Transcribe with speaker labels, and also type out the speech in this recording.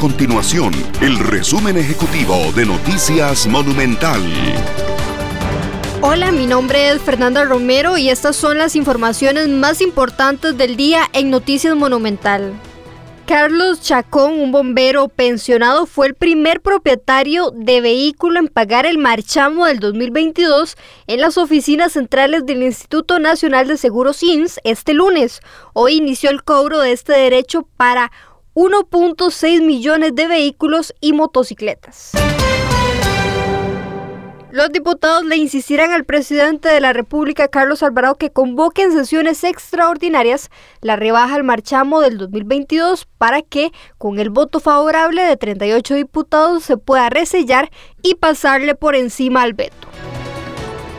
Speaker 1: continuación el resumen ejecutivo de Noticias Monumental.
Speaker 2: Hola, mi nombre es Fernanda Romero y estas son las informaciones más importantes del día en Noticias Monumental. Carlos Chacón, un bombero pensionado, fue el primer propietario de vehículo en pagar el marchamo del 2022 en las oficinas centrales del Instituto Nacional de Seguros INS este lunes. Hoy inició el cobro de este derecho para 1.6 millones de vehículos y motocicletas. Los diputados le insistirán al presidente de la República, Carlos Alvarado, que convoque en sesiones extraordinarias la rebaja al marchamo del 2022 para que, con el voto favorable de 38 diputados, se pueda resellar y pasarle por encima al veto.